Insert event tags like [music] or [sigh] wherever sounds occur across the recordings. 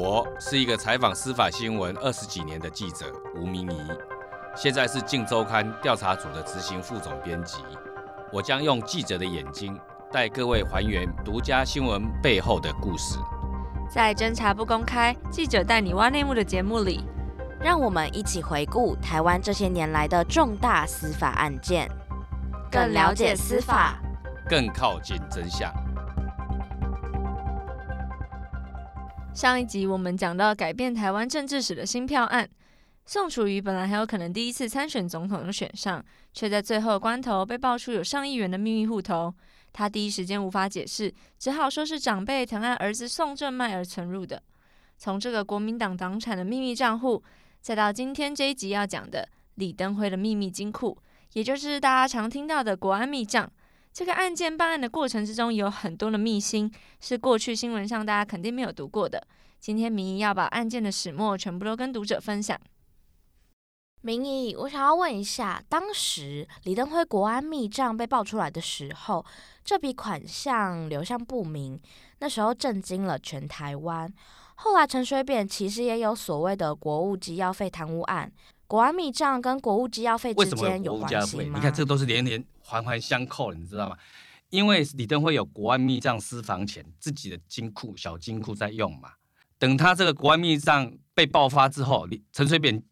我是一个采访司法新闻二十几年的记者吴明仪，现在是《镜周刊》调查组的执行副总编辑。我将用记者的眼睛带各位还原独家新闻背后的故事。在侦查不公开、记者带你挖内幕的节目里，让我们一起回顾台湾这些年来的重大司法案件，更了解司法，更靠近真相。上一集我们讲到改变台湾政治史的新票案，宋楚瑜本来还有可能第一次参选总统的选上，却在最后关头被爆出有上亿元的秘密户头。他第一时间无法解释，只好说是长辈疼爱儿子宋正迈而存入的。从这个国民党党产的秘密账户，再到今天这一集要讲的李登辉的秘密金库，也就是大家常听到的国安密账。这个案件办案的过程之中，有很多的秘辛，是过去新闻上大家肯定没有读过的。今天明仪要把案件的始末全部都跟读者分享。明仪，我想要问一下，当时李登辉国安密账被爆出来的时候，这笔款项流向不明，那时候震惊了全台湾。后来陈水扁其实也有所谓的国务机要费贪污案，国安密账跟国务机要费之间有关系吗？你看，这都是连连。环环相扣，你知道吗？因为李登辉有国安密账私房钱，自己的金库小金库在用嘛。等他这个国安密账被爆发之后，陈水扁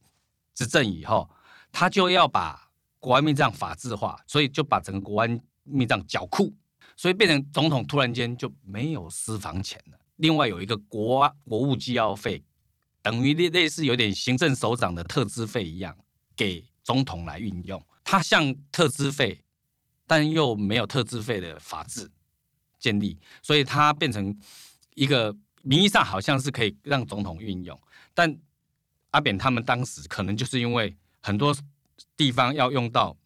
执政以后，他就要把国安密账法制化，所以就把整个国安密账缴库，所以变成总统突然间就没有私房钱了。另外有一个国国务机要费，等于类类似有点行政首长的特支费一样，给总统来运用。他像特支费。但又没有特支费的法制建立，所以它变成一个名义上好像是可以让总统运用，但阿扁他们当时可能就是因为很多地方要用到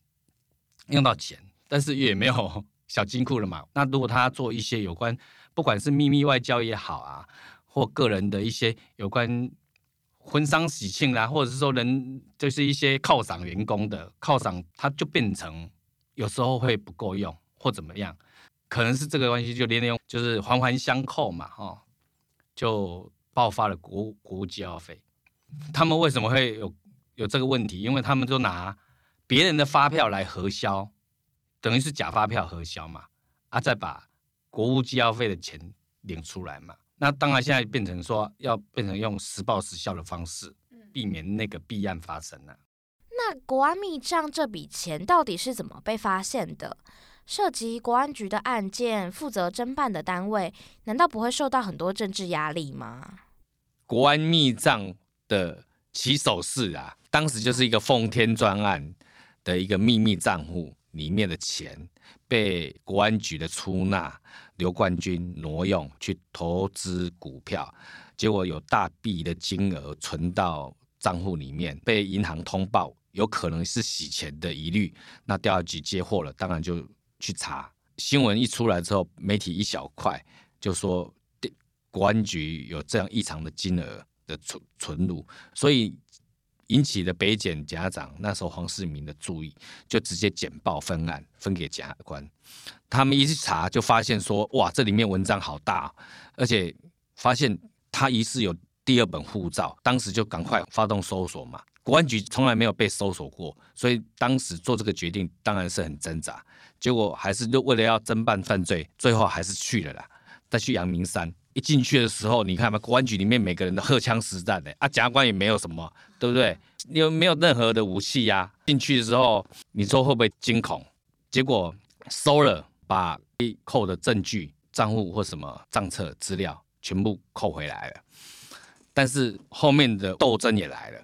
用到钱，但是也没有小金库了嘛。那如果他做一些有关，不管是秘密外交也好啊，或个人的一些有关婚丧喜庆啦，或者是说人就是一些犒赏员工的犒赏，他就变成。有时候会不够用或怎么样，可能是这个关系，就连连就是环环相扣嘛，哈，就爆发了国国务机要费。他们为什么会有有这个问题？因为他们就拿别人的发票来核销，等于是假发票核销嘛，啊，再把国务机要费的钱领出来嘛。那当然现在变成说要变成用实报实销的方式，避免那个弊案发生了。那国安密账这笔钱到底是怎么被发现的？涉及国安局的案件，负责侦办的单位难道不会受到很多政治压力吗？国安密账的起手式啊，当时就是一个奉天专案的一个秘密账户里面的钱被国安局的出纳刘冠军挪用去投资股票，结果有大笔的金额存到账户里面，被银行通报。有可能是洗钱的疑虑，那调查局接获了，当然就去查。新闻一出来之后，媒体一小块就说，国安局有这样异常的金额的存存入，所以引起了北检检察长那时候黄世明的注意，就直接简报分案分给检察官。他们一去查，就发现说，哇，这里面文章好大，而且发现他疑似有第二本护照，当时就赶快发动搜索嘛。国安局从来没有被搜索过，所以当时做这个决定当然是很挣扎。结果还是就为了要侦办犯罪，最后还是去了啦。再去阳明山，一进去的时候，你看嘛，国安局里面每个人都荷枪实弹的啊，检察官也没有什么，对不对？又没有任何的武器呀、进去的时候，你说会不会惊恐？结果收了，把被扣的证据、账户或什么账册资料全部扣回来了。但是后面的斗争也来了。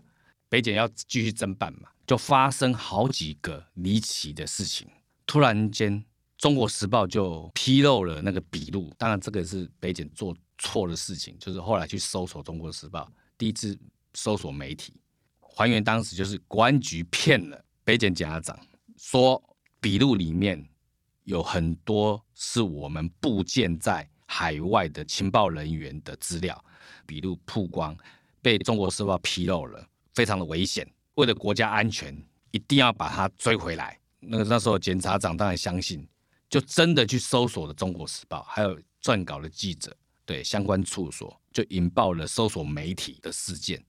北检要继续侦办嘛，就发生好几个离奇的事情。突然间，《中国时报》就披露了那个笔录。当然，这个是北检做错的事情，就是后来去搜索《中国时报》，第一次搜索媒体，还原当时就是国安局骗了北检检察长，说笔录里面有很多是我们部建在海外的情报人员的资料。笔录曝光，被《中国时报》披露了。非常的危险，为了国家安全，一定要把他追回来。那个那时候检察长当然相信，就真的去搜索了《中国时报》，还有撰稿的记者，对相关处所，就引爆了搜索媒体的事件。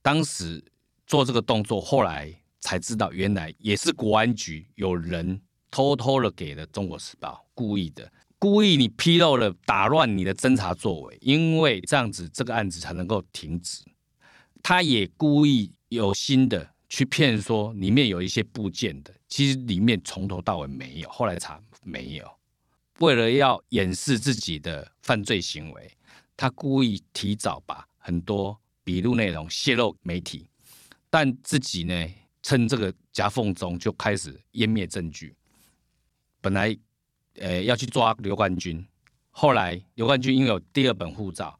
当时做这个动作，后来才知道，原来也是国安局有人偷偷的给了《中国时报》，故意的，故意你披露了，打乱你的侦查作为，因为这样子这个案子才能够停止。他也故意有心的去骗说里面有一些部件的，其实里面从头到尾没有，后来查没有。为了要掩饰自己的犯罪行为，他故意提早把很多笔录内容泄露媒体，但自己呢，趁这个夹缝中就开始湮灭证据。本来，呃，要去抓刘冠军，后来刘冠军因为有第二本护照，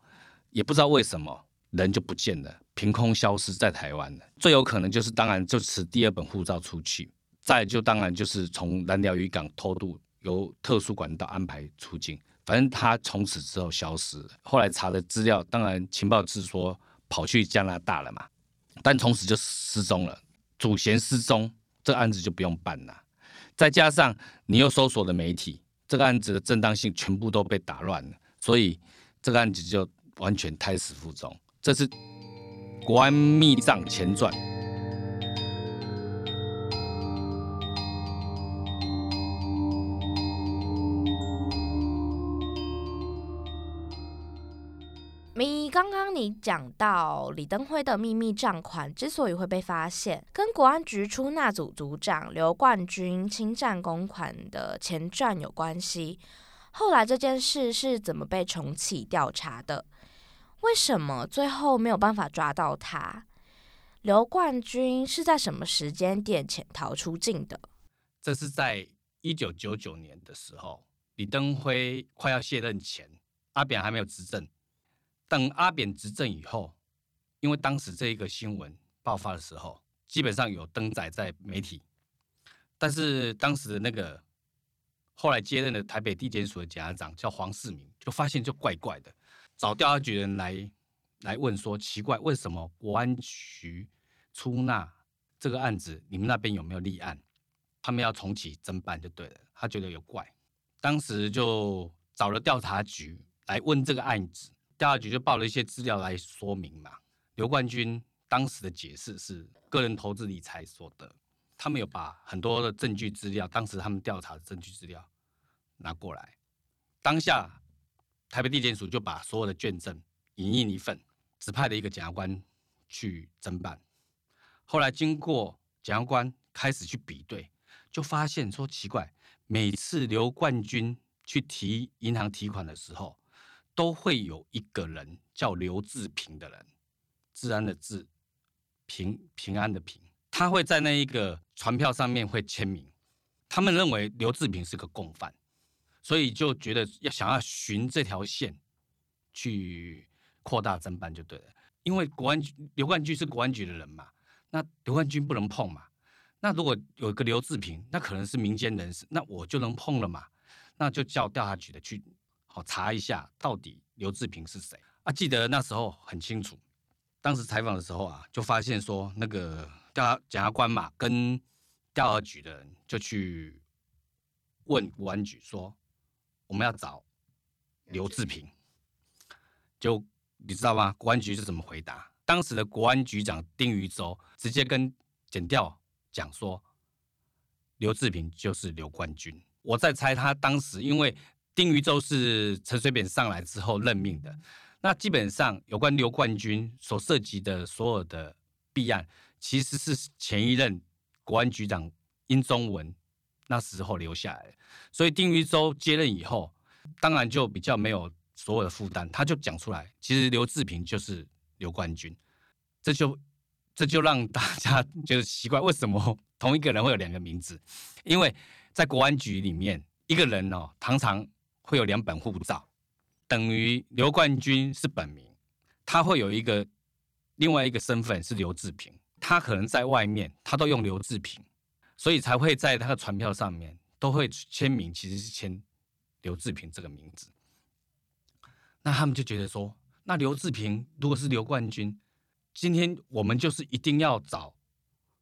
也不知道为什么人就不见了，凭空消失在台湾了。最有可能就是，当然就持第二本护照出去，再就当然就是从蓝鸟渔港偷渡。由特殊管道安排出境，反正他从此之后消失了。后来查的资料，当然情报是说跑去加拿大了嘛，但从此就失踪了。主嫌失踪，这个案子就不用办了。再加上你又搜索的媒体，这个案子的正当性全部都被打乱了，所以这个案子就完全胎死腹中。这是国安密账前传。刚刚你讲到李登辉的秘密账款之所以会被发现，跟国安局出纳组组长刘冠军侵占公款的前传有关系。后来这件事是怎么被重启调查的？为什么最后没有办法抓到他？刘冠军是在什么时间点潜逃出境的？这是在一九九九年的时候，李登辉快要卸任前，阿扁还没有执政。等阿扁执政以后，因为当时这一个新闻爆发的时候，基本上有登载在媒体，但是当时的那个后来接任的台北地检署的检察长叫黄世明，就发现就怪怪的，找调查局人来来问说，奇怪，为什么国安局出纳这个案子，你们那边有没有立案？他们要重启侦办就对了，他觉得有怪，当时就找了调查局来问这个案子。调查局就报了一些资料来说明嘛。刘冠军当时的解释是个人投资理财所得，他们有把很多的证据资料，当时他们调查的证据资料拿过来。当下台北地检署就把所有的卷证影印一份，指派了一个检察官去侦办。后来经过检察官开始去比对，就发现说奇怪，每次刘冠军去提银行提款的时候。都会有一个人叫刘志平的人，治安的治，平平安的平，他会在那一个传票上面会签名。他们认为刘志平是个共犯，所以就觉得要想要循这条线去扩大侦办就对了。因为国安局刘冠军是国安局的人嘛，那刘冠军不能碰嘛。那如果有一个刘志平，那可能是民间人士，那我就能碰了嘛。那就叫调查局的去。好，查一下到底刘志平是谁啊？记得那时候很清楚，当时采访的时候啊，就发现说那个调检察官嘛，跟调查局的人就去问国安局说，我们要找刘志平，就你知道吗？国安局是怎么回答？当时的国安局长丁于洲直接跟检调讲说，刘志平就是刘冠军。我在猜他当时因为。丁于洲是陈水扁上来之后任命的，那基本上有关刘冠军所涉及的所有的弊案，其实是前一任国安局长殷宗文那时候留下来，所以丁于洲接任以后，当然就比较没有所有的负担，他就讲出来，其实刘志平就是刘冠军，这就这就让大家 [laughs] 觉得奇怪，为什么同一个人会有两个名字？因为在国安局里面，一个人哦，常常。会有两本护照，等于刘冠军是本名，他会有一个另外一个身份是刘志平，他可能在外面他都用刘志平，所以才会在他的传票上面都会签名，其实是签刘志平这个名字。那他们就觉得说，那刘志平如果是刘冠军，今天我们就是一定要找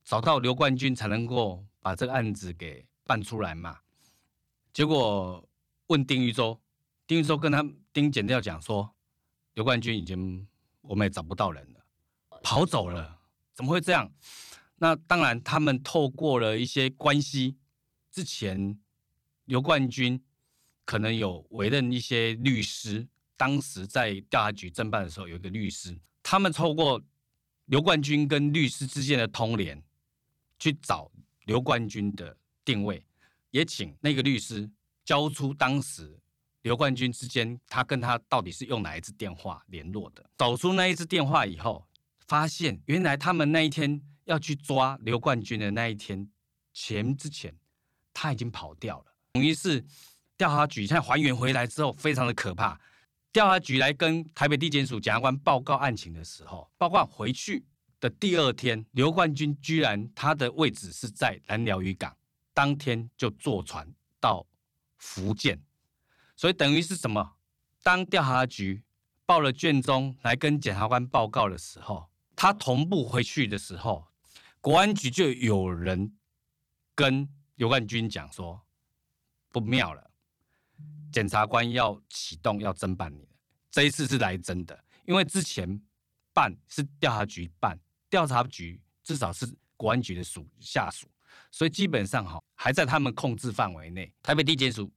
找到刘冠军才能够把这个案子给办出来嘛，结果。问丁玉洲，丁玉洲跟他丁检调讲说：“刘冠军已经我们也找不到人了，跑走了，怎么会这样？那当然，他们透过了一些关系，之前刘冠军可能有委任一些律师，当时在调查局侦办的时候，有一个律师，他们透过刘冠军跟律师之间的通联，去找刘冠军的定位，也请那个律师交出当时刘冠军之间他跟他到底是用哪一支电话联络的。找出那一支电话以后，发现原来他们那一天。要去抓刘冠军的那一天前之前，他已经跑掉了。等于是调查局现在还原回来之后，非常的可怕。调查局来跟台北地检署检察官报告案情的时候，报告回去的第二天，刘冠军居然他的位置是在南寮渔港，当天就坐船到福建。所以等于是什么？当调查局报了卷宗来跟检察官报告的时候，他同步回去的时候。国安局就有人跟刘冠军讲说，不妙了，检察官要启动要侦办你了，这一次是来真的，因为之前办是调查局办，调查局至少是国安局的属下属，所以基本上哈还在他们控制范围内。台北地检署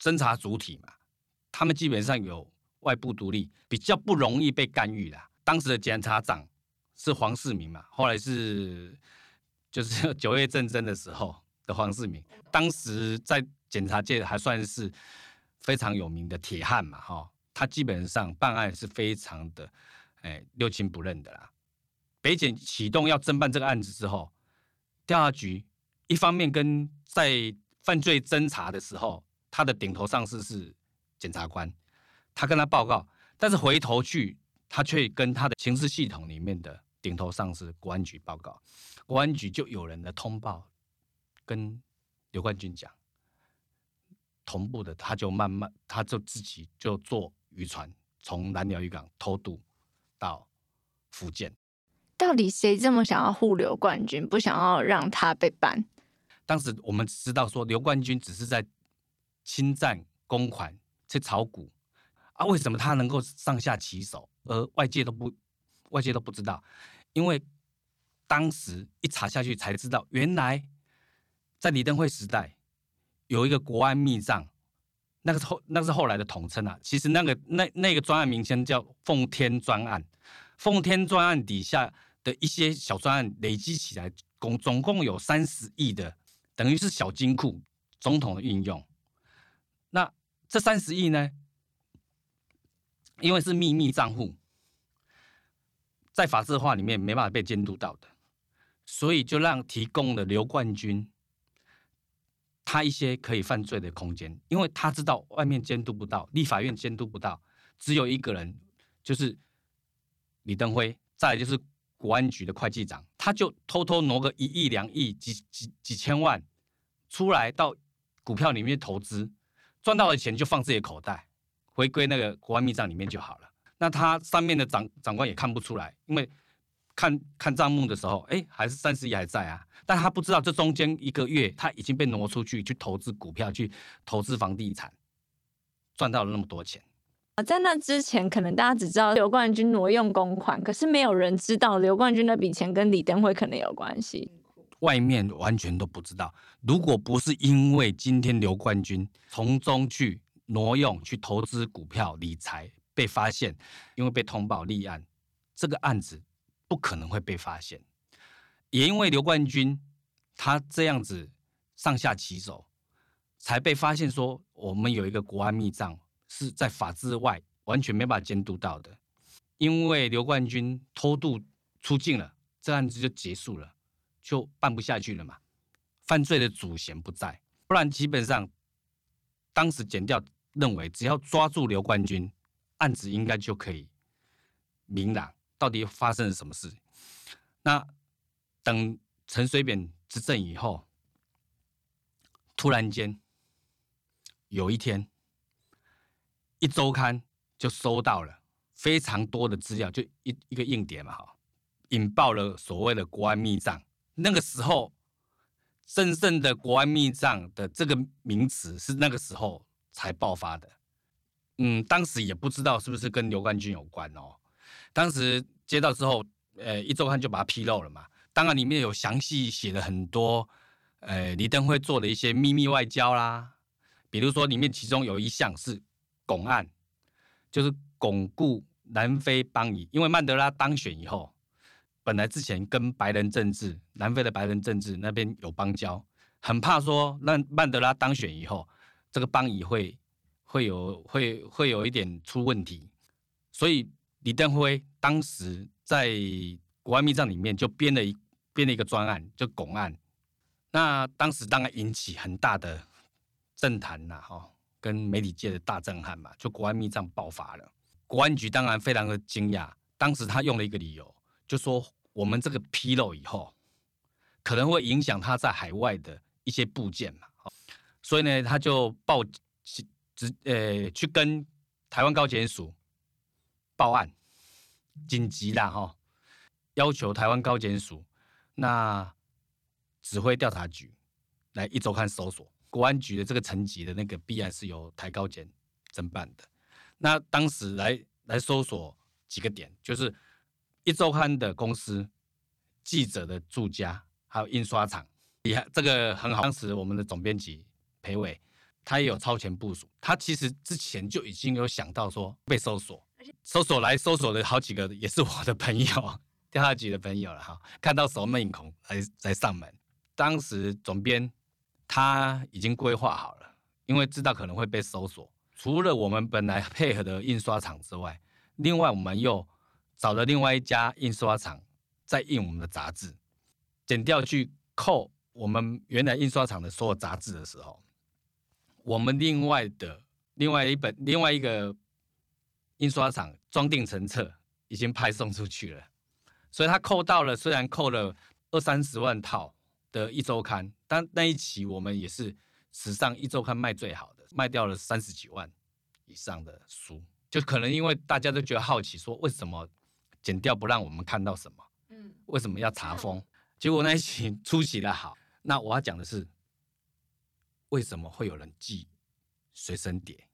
侦查主体嘛，他们基本上有外部独立，比较不容易被干预啦。当时的检察长。是黄世明嘛？后来是就是九月政争的时候的黄世明，当时在检察界还算是非常有名的铁汉嘛，哈，他基本上办案是非常的哎六亲不认的啦。北检启动要侦办这个案子之后，调查局一方面跟在犯罪侦查的时候，他的顶头上司是检察官，他跟他报告，但是回头去他却跟他的刑事系统里面的。顶头上司国安局报告，国安局就有人的通报，跟刘冠军讲，同步的他就慢慢，他就自己就坐渔船从南寮渔港偷渡到福建。到底谁这么想要护刘冠军，不想要让他被办？当时我们知道说刘冠军只是在侵占公款去炒股啊，为什么他能够上下其手，而外界都不？外界都不知道，因为当时一查下去才知道，原来在李登辉时代有一个国安密账，那个是后那个是后来的统称啊。其实那个那那个专案名称叫“奉天专案”，奉天专案底下的一些小专案累积起来，共总共有三十亿的，等于是小金库，总统的运用。那这三十亿呢，因为是秘密账户。在法制化里面没办法被监督到的，所以就让提供了刘冠军他一些可以犯罪的空间，因为他知道外面监督不到，立法院监督不到，只有一个人就是李登辉，再来就是国安局的会计长，他就偷偷挪个一亿两亿几几几千万出来到股票里面投资，赚到的钱就放自己的口袋，回归那个国安密账里面就好了。那他上面的长长官也看不出来，因为看看账目的时候，哎，还是三十亿还在啊，但他不知道这中间一个月他已经被挪出去去投资股票，去投资房地产，赚到了那么多钱。在那之前，可能大家只知道刘冠军挪用公款，可是没有人知道刘冠军那笔钱跟李登辉可能有关系。外面完全都不知道。如果不是因为今天刘冠军从中去挪用、去投资股票、理财。被发现，因为被通报立案，这个案子不可能会被发现。也因为刘冠军他这样子上下其手，才被发现说我们有一个国安密账是在法制外，完全没办法监督到的。因为刘冠军偷渡出境了，这案子就结束了，就办不下去了嘛。犯罪的主嫌不在，不然基本上当时检调认为，只要抓住刘冠军。案子应该就可以明朗，到底发生了什么事？那等陈水扁执政以后，突然间有一天，一周刊就收到了非常多的资料，就一一个硬碟嘛，哈，引爆了所谓的国安密账。那个时候，真正的国安密账的这个名词是那个时候才爆发的。嗯，当时也不知道是不是跟刘冠军有关哦。当时接到之后，呃，一周刊就把它披露了嘛。当然里面有详细写了很多，呃，李登辉做的一些秘密外交啦，比如说里面其中有一项是巩案，就是巩固南非邦谊，因为曼德拉当选以后，本来之前跟白人政治，南非的白人政治那边有邦交，很怕说让曼德拉当选以后，这个邦谊会会有会会有一点出问题，所以李登辉当时在国安密账里面就编了一编了一个专案，就拱案。那当时当然引起很大的政坛呐，哈，跟媒体界的大震撼嘛，就国安密账爆发了，国安局当然非常的惊讶，当时他用了一个理由，就说。我们这个披露以后，可能会影响他在海外的一些部件嘛，所以呢，他就报直呃去跟台湾高检署报案，紧急的哈，要求台湾高检署那指挥调查局来一周刊搜索国安局的这个层级的那个必然是由台高检侦办的，那当时来来搜索几个点就是。一周刊的公司、记者的住家，还有印刷厂，也，这个很好。当时我们的总编辑裴伟，他也有超前部署，他其实之前就已经有想到说被搜索，搜索来搜索的好几个也是我的朋友，调查局的朋友了哈。看到熟面孔来来上门，当时总编他已经规划好了，因为知道可能会被搜索，除了我们本来配合的印刷厂之外，另外我们又。找了另外一家印刷厂在印我们的杂志，剪掉去扣我们原来印刷厂的所有杂志的时候，我们另外的另外一本另外一个印刷厂装订成册已经派送出去了，所以他扣到了，虽然扣了二三十万套的一周刊，但那一期我们也是史上一周刊卖最好的，卖掉了三十几万以上的书，就可能因为大家都觉得好奇，说为什么？剪掉不让我们看到什么？嗯，为什么要查封？结果那一期出奇的好。那我要讲的是，为什么会有人寄随身碟？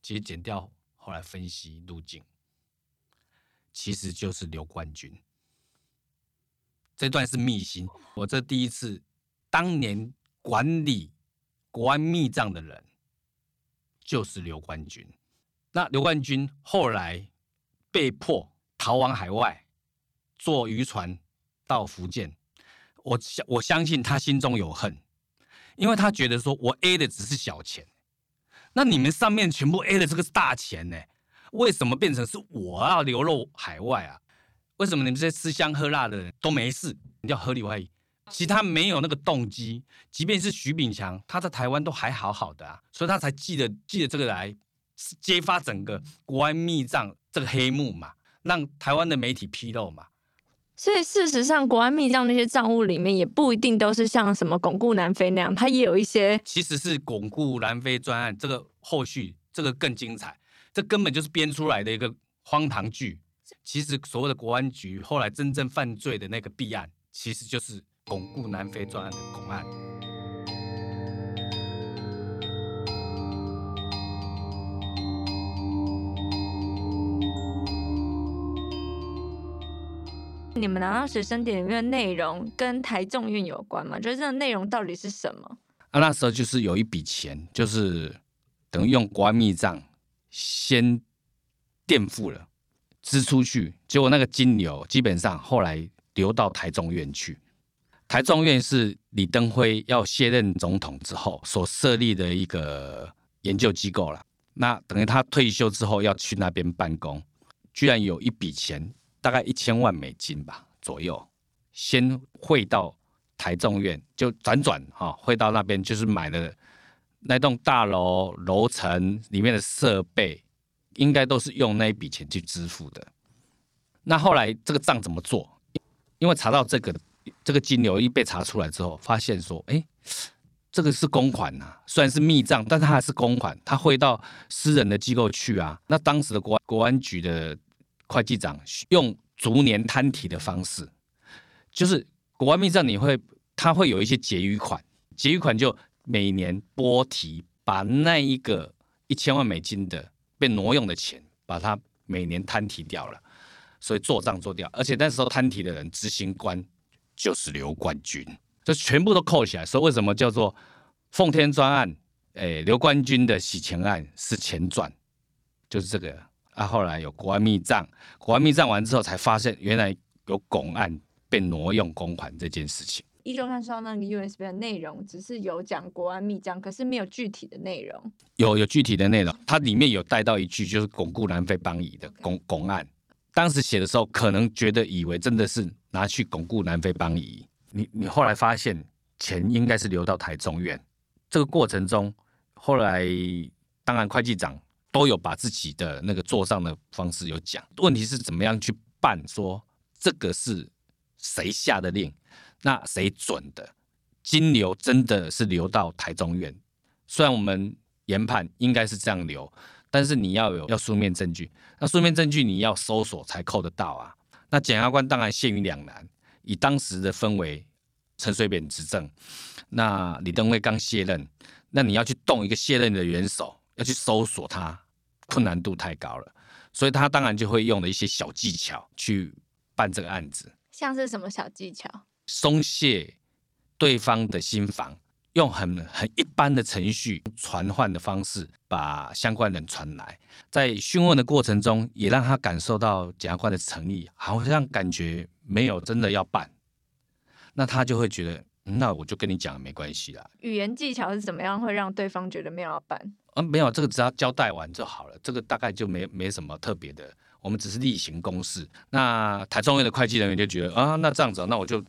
其实剪掉后来分析路径，其实就是刘冠军。这段是秘辛。我这第一次，当年管理国安密账的人就是刘冠军。那刘冠军后来被迫。逃往海外，坐渔船到福建。我相我相信他心中有恨，因为他觉得说，我 A 的只是小钱，那你们上面全部 A 的这个是大钱呢？为什么变成是我要流落海外啊？为什么你们这些吃香喝辣的人都没事？你叫合理怀疑，其他没有那个动机。即便是徐炳强，他在台湾都还好好的啊，所以他才记得记得这个来揭发整个国安密账这个黑幕嘛。让台湾的媒体披露嘛，所以事实上，国安密账那些账务里面也不一定都是像什么巩固南非那样，它也有一些其实是巩固南非专案，这个后续这个更精彩，这根本就是编出来的一个荒唐剧。其实所谓的国安局后来真正犯罪的那个弊案，其实就是巩固南非专案的巩案。你们拿到随身碟里面的内容跟台中运有关吗？就是这个内容到底是什么？啊，那时候就是有一笔钱，就是等于用国外密账先垫付了，支出去，结果那个金流基本上后来流到台中院去。台中院是李登辉要卸任总统之后所设立的一个研究机构了。那等于他退休之后要去那边办公，居然有一笔钱。大概一千万美金吧左右，先汇到台中院，就辗转哈汇到那边，就是买了那栋大楼楼层里面的设备，应该都是用那一笔钱去支付的。那后来这个账怎么做？因为查到这个这个金流一被查出来之后，发现说，哎，这个是公款呐，虽然是密账，但是它还是公款，它汇到私人的机构去啊。那当时的国国安局的。会计长用逐年摊提的方式，就是国安密账，你会他会有一些结余款，结余款就每年拨提，把那一个一千万美金的被挪用的钱，把它每年摊提掉了，所以做账做掉。而且那时候摊提的人执行官就是刘冠军，就全部都扣起来。所以为什么叫做奉天专案？诶，刘冠军的洗钱案是前传，就是这个。啊，后来有国安密账，国安密账完之后才发现，原来有拱案被挪用公款这件事情。一周看说那个 USB 的内容，只是有讲国安密账，可是没有具体的内容。有有具体的内容，它里面有带到一句，就是巩固南非邦谊的公公案。当时写的时候，可能觉得以为真的是拿去巩固南非邦谊。你你后来发现，钱应该是流到台中院。这个过程中，后来当然会计长。都有把自己的那个座上的方式有讲，问题是怎么样去办？说这个是谁下的令？那谁准的？金流真的是流到台中院？虽然我们研判应该是这样流，但是你要有要书面证据，那书面证据你要搜索才扣得到啊。那检察官当然陷于两难，以当时的氛围，陈水扁执政，那李登辉刚卸任，那你要去动一个卸任的元首。要去搜索他，困难度太高了，所以他当然就会用了一些小技巧去办这个案子。像是什么小技巧？松懈对方的心防，用很很一般的程序传唤的方式把相关人传来，在讯问的过程中，也让他感受到检察官的诚意，好像感觉没有真的要办，那他就会觉得，那我就跟你讲没关系啦。语言技巧是怎么样会让对方觉得没有要办？啊，没有，这个只要交代完就好了，这个大概就没没什么特别的，我们只是例行公事。那台中院的会计人员就觉得啊，那这样子，那我就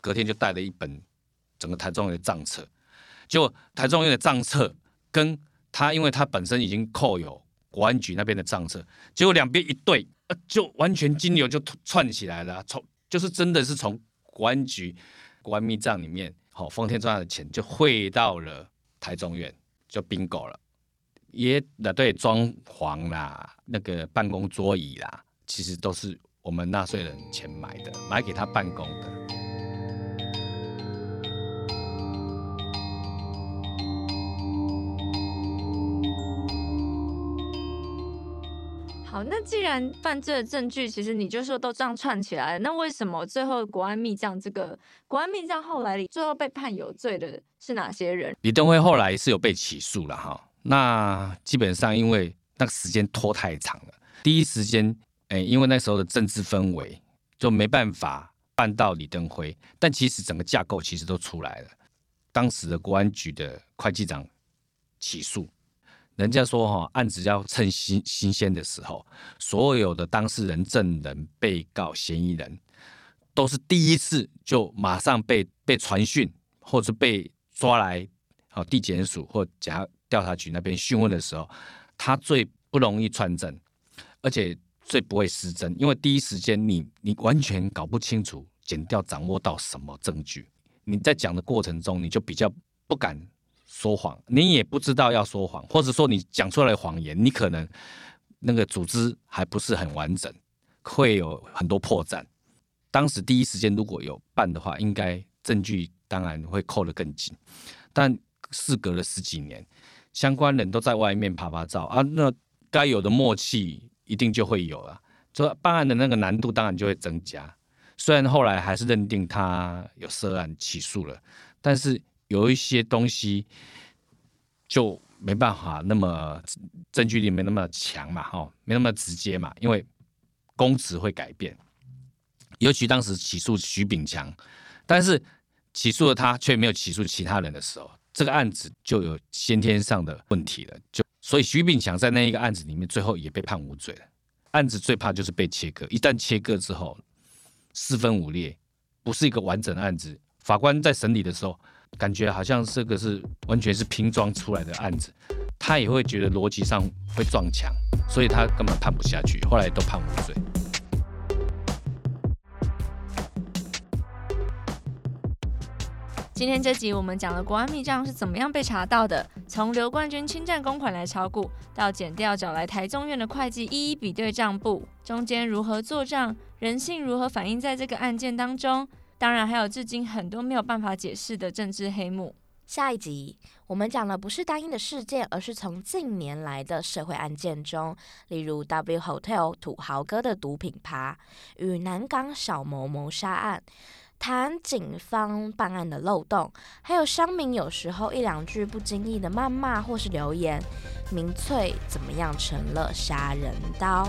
隔天就带了一本整个台中院的账册，结果台中院的账册跟他，因为他本身已经扣有国安局那边的账册，结果两边一对，呃，就完全金流就串起来了，从就是真的是从国安局官密账里面，好，丰田赚的钱就汇到了台中院，就 bingo 了。也那对装潢啦，那个办公桌椅啦，其实都是我们纳税人钱买的，买给他办公的。那既然犯罪的证据，其实你就说都这样串起来，那为什么最后国安密将这个国安密将后来最后被判有罪的是哪些人？李登辉后来是有被起诉了哈。那基本上，因为那个时间拖太长了，第一时间，哎，因为那时候的政治氛围就没办法办到李登辉，但其实整个架构其实都出来了。当时的国安局的会计长起诉，人家说哈，案子要趁新新鲜的时候，所有的当事人、证人、被告、嫌疑人都是第一次就马上被被传讯，或者被抓来，好地检署或检调查局那边讯问的时候，他最不容易串证，而且最不会失真，因为第一时间你你完全搞不清楚检调掌握到什么证据，你在讲的过程中你就比较不敢说谎，你也不知道要说谎，或者说你讲出来的谎言，你可能那个组织还不是很完整，会有很多破绽。当时第一时间如果有办的话，应该证据当然会扣得更紧，但事隔了十几年。相关人都在外面趴趴走啊，那该有的默契一定就会有了，这办案的那个难度当然就会增加。虽然后来还是认定他有涉案起诉了，但是有一些东西就没办法那么证据力没那么强嘛，哈，没那么直接嘛，因为公职会改变。尤其当时起诉徐炳强，但是起诉了他却没有起诉其他人的时候。这个案子就有先天上的问题了，就所以徐炳强在那一个案子里面，最后也被判无罪了。案子最怕就是被切割，一旦切割之后，四分五裂，不是一个完整的案子。法官在审理的时候，感觉好像这个是完全是拼装出来的案子，他也会觉得逻辑上会撞墙，所以他根本判不下去，后来都判无罪。今天这集我们讲了国安密账是怎么样被查到的，从刘冠军侵占公款来炒股，到剪掉找来台中院的会计一一比对账簿，中间如何做账，人性如何反映在这个案件当中，当然还有至今很多没有办法解释的政治黑幕。下一集我们讲的不是单一的事件，而是从近年来的社会案件中，例如 W Hotel 土豪哥的毒品趴与南港小谋谋杀案，谈警方办案的漏洞，还有乡民有时候一两句不经意的谩骂或是留言，民粹怎么样成了杀人刀？